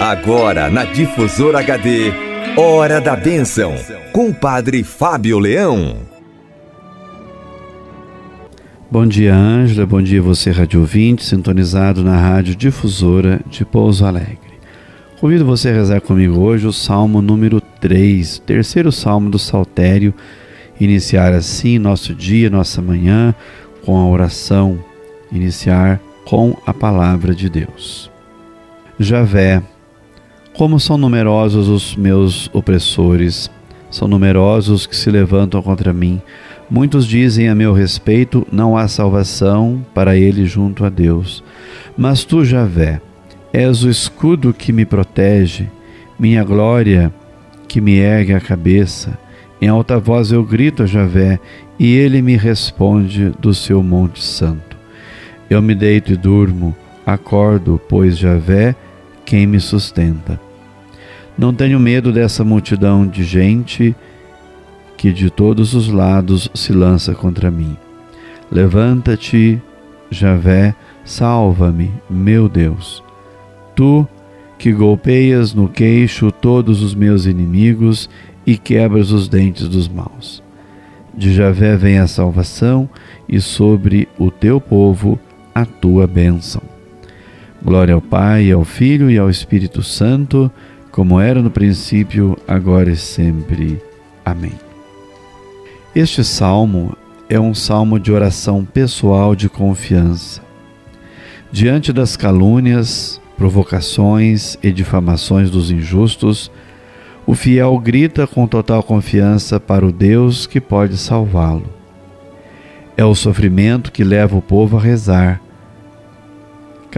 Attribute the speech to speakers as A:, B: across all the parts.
A: Agora na Difusora HD, Hora da Bênção, com o Padre Fábio Leão.
B: Bom dia, Ângela. Bom dia, você, rádio ouvinte, sintonizado na Rádio Difusora de Pouso Alegre. Convido você a rezar comigo hoje o Salmo número 3, terceiro Salmo do Saltério. Iniciar assim nosso dia, nossa manhã, com a oração. Iniciar com a palavra de Deus. Javé, como são numerosos os meus opressores, são numerosos que se levantam contra mim. Muitos dizem a meu respeito: não há salvação para ele junto a Deus. Mas tu, Javé, és o escudo que me protege, minha glória que me ergue a cabeça. Em alta voz eu grito a Javé, e ele me responde do seu monte santo. Eu me deito e durmo, acordo, pois Javé quem me sustenta. Não tenho medo dessa multidão de gente que de todos os lados se lança contra mim. Levanta-te, Javé, salva-me, meu Deus. Tu que golpeias no queixo todos os meus inimigos e quebras os dentes dos maus. De Javé vem a salvação e sobre o teu povo a tua bênção. Glória ao Pai, ao Filho e ao Espírito Santo, como era no princípio, agora e sempre. Amém. Este salmo é um salmo de oração pessoal de confiança. Diante das calúnias, provocações e difamações dos injustos, o fiel grita com total confiança para o Deus que pode salvá-lo. É o sofrimento que leva o povo a rezar.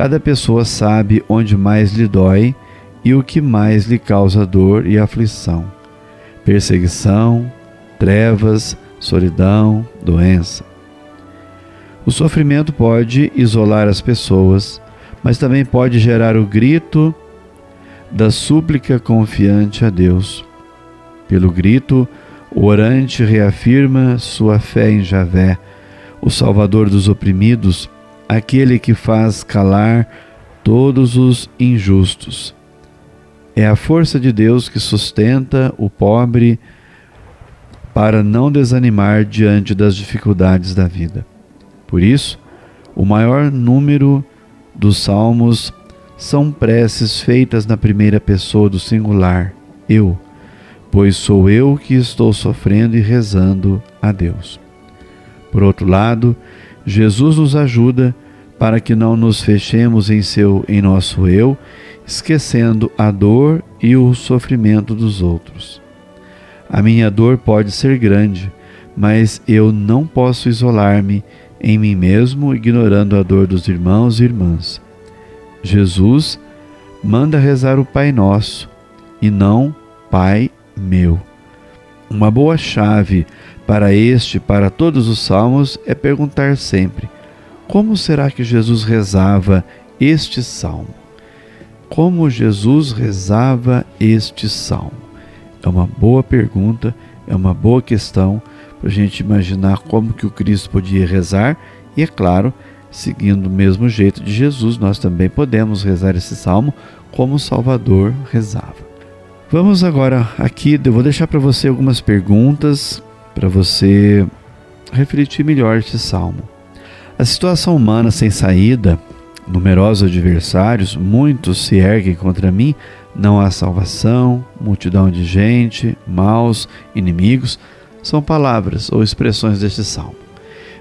B: Cada pessoa sabe onde mais lhe dói e o que mais lhe causa dor e aflição. Perseguição, trevas, solidão, doença. O sofrimento pode isolar as pessoas, mas também pode gerar o grito da súplica confiante a Deus. Pelo grito, o orante reafirma sua fé em Javé, o Salvador dos oprimidos, aquele que faz calar todos os injustos. É a força de Deus que sustenta o pobre para não desanimar diante das dificuldades da vida. Por isso, o maior número dos salmos são preces feitas na primeira pessoa do singular, eu, pois sou eu que estou sofrendo e rezando a Deus. Por outro lado, Jesus nos ajuda para que não nos fechemos em seu em nosso eu, esquecendo a dor e o sofrimento dos outros. A minha dor pode ser grande, mas eu não posso isolar-me em mim mesmo, ignorando a dor dos irmãos e irmãs. Jesus manda rezar o Pai Nosso e não Pai meu. Uma boa chave para este, para todos os salmos, é perguntar sempre: como será que Jesus rezava este salmo? Como Jesus rezava este salmo? É uma boa pergunta, é uma boa questão para a gente imaginar como que o Cristo podia rezar e, é claro, seguindo o mesmo jeito de Jesus, nós também podemos rezar esse salmo como o Salvador rezava. Vamos agora aqui, eu vou deixar para você algumas perguntas para você refletir melhor este salmo. A situação humana sem saída, numerosos adversários, muitos se erguem contra mim, não há salvação, multidão de gente, maus, inimigos, são palavras ou expressões deste salmo.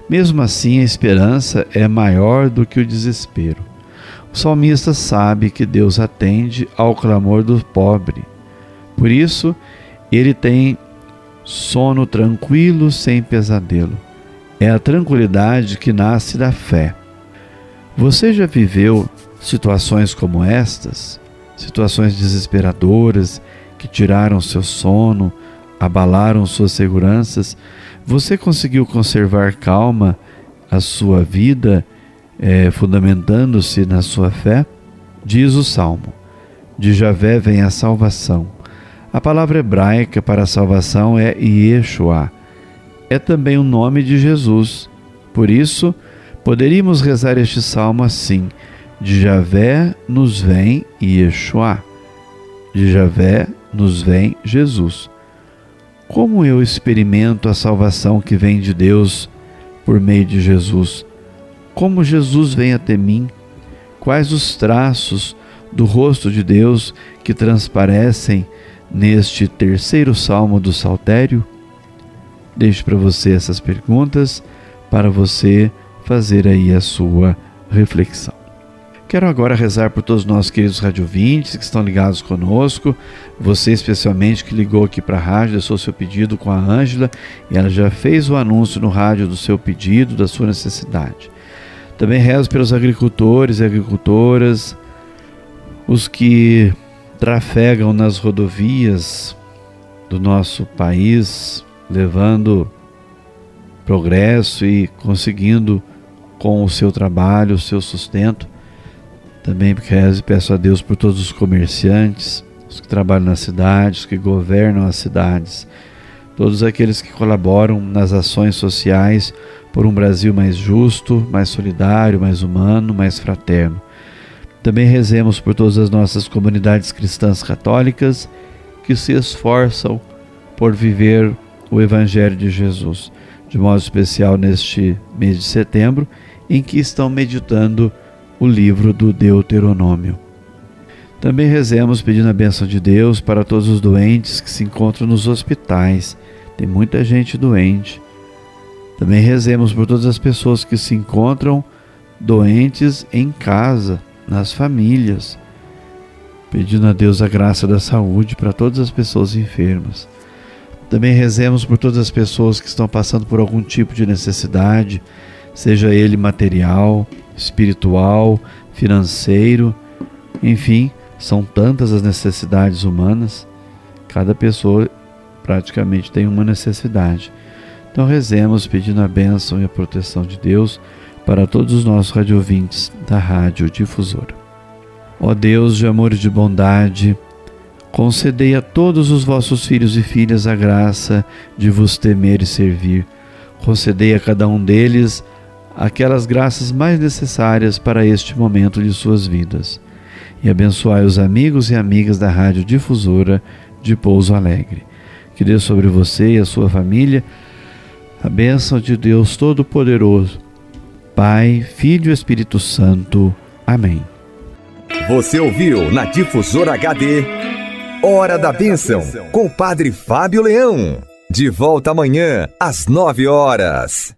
B: Mesmo assim, a esperança é maior do que o desespero. O salmista sabe que Deus atende ao clamor do pobre. Por isso, ele tem sono tranquilo sem pesadelo. É a tranquilidade que nasce da fé. Você já viveu situações como estas? situações desesperadoras que tiraram seu sono, abalaram suas seguranças, você conseguiu conservar calma a sua vida, é, fundamentando-se na sua fé? Diz o Salmo: De Javé vem a salvação. A palavra hebraica para salvação é Yeshua. É também o nome de Jesus. Por isso, poderíamos rezar este salmo assim: De Javé nos vem Yeshua. De Javé nos vem Jesus. Como eu experimento a salvação que vem de Deus por meio de Jesus? Como Jesus vem até mim? Quais os traços do rosto de Deus que transparecem neste terceiro salmo do Saltério? Deixo para você essas perguntas para você fazer aí a sua reflexão. Quero agora rezar por todos os nossos queridos radiovintes que estão ligados conosco, você especialmente que ligou aqui para a rádio, deixou seu pedido com a Ângela e ela já fez o anúncio no rádio do seu pedido, da sua necessidade. Também rezo pelos agricultores e agricultoras, os que trafegam nas rodovias do nosso país, levando progresso e conseguindo com o seu trabalho, o seu sustento também rezo e peço a Deus por todos os comerciantes, os que trabalham nas cidades, os que governam as cidades, todos aqueles que colaboram nas ações sociais por um Brasil mais justo, mais solidário, mais humano, mais fraterno. Também rezemos por todas as nossas comunidades cristãs católicas que se esforçam por viver o Evangelho de Jesus, de modo especial neste mês de setembro, em que estão meditando o livro do Deuteronômio. Também rezemos pedindo a bênção de Deus para todos os doentes que se encontram nos hospitais. Tem muita gente doente. Também rezemos por todas as pessoas que se encontram doentes em casa, nas famílias, pedindo a Deus a graça da saúde para todas as pessoas enfermas. Também rezemos por todas as pessoas que estão passando por algum tipo de necessidade, seja ele material, espiritual, financeiro, enfim, são tantas as necessidades humanas, cada pessoa praticamente tem uma necessidade. Então rezemos pedindo a bênção e a proteção de Deus para todos os nossos radiovintes da Rádio Difusora. Ó Deus de amor e de bondade, concedei a todos os vossos filhos e filhas a graça de vos temer e servir. Concedei a cada um deles aquelas graças mais necessárias para este momento de suas vidas. E abençoai os amigos e amigas da Rádio Difusora de Pouso Alegre. Que dê sobre você e a sua família a bênção de Deus Todo-Poderoso, Pai, Filho e Espírito Santo. Amém.
A: Você ouviu na Difusora HD Hora da Bênção com o Padre Fábio Leão. De volta amanhã às nove horas.